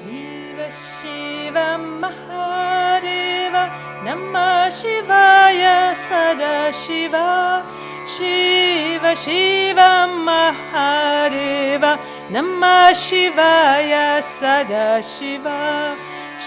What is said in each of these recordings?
Shiva Shiva Mahadeva Namah Shivaya Sada Shiva Shiva Shiva Mahadeva Namah Shivaya Sada Shiva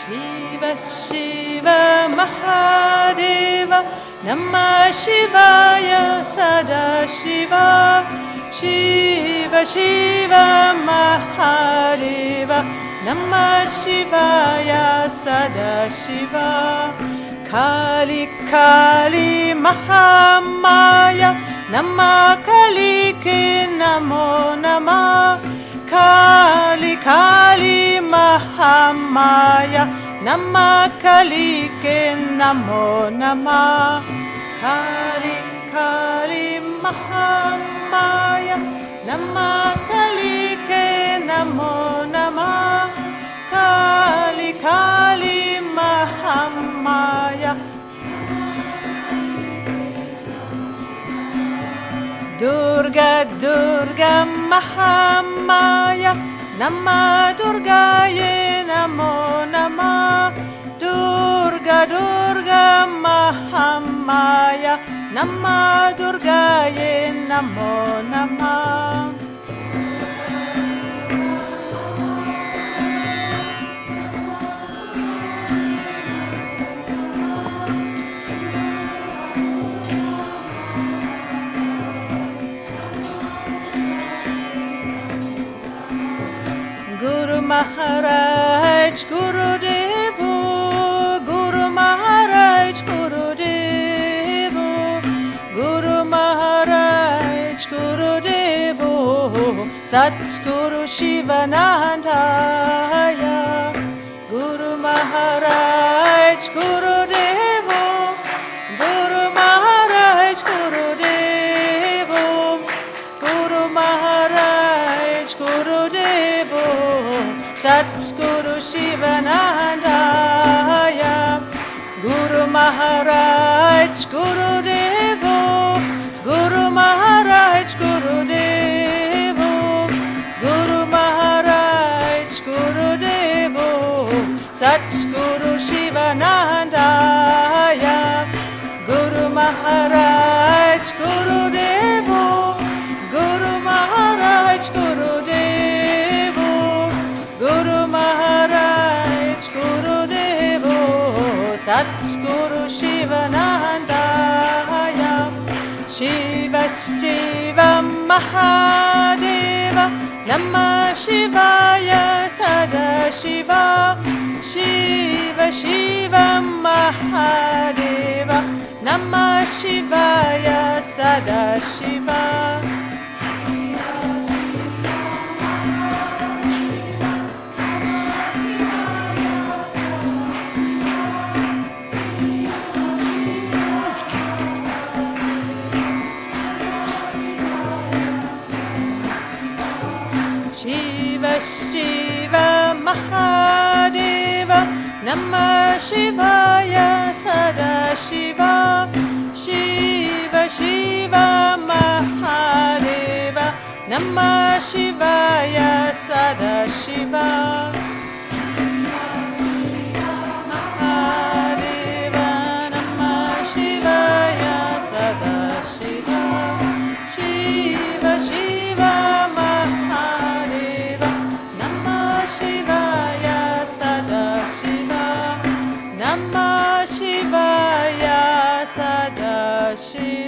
Shiva Shiva Mahadeva Namah Shivaya Sada Shiva Shiva Shiva Mahadeva Namah Shivaya Sada Shiva Kali Kali Mahamaya Namah Kali Namo Namah. Kali Kali Mahamaya. Namah Kali Namo Namah. Kali Kali Mahamaya. Namah Durga Durga Mahamaya. Nama Durgaye Namo Nama. Durga Durga Mahamaya. Nama Durgaye Namo Nama Maharaj Guru Devo Guru Maharaj Guru Devo Guru Maharaj Guru Devo Satguru Shivanandaya Guru Maharaj Guru शिवनदाय गुरुमहार Shiva Shiva Mahadeva. Namah Shivaya Sada Shiva. Shiva Shiva Mahadeva. Namah Shivaya Sada Shiva Shiva Mahadeva Namah Shivaya Sada Shiva Shiva Shiva Mahadeva Namah Shivaya Sada Shiva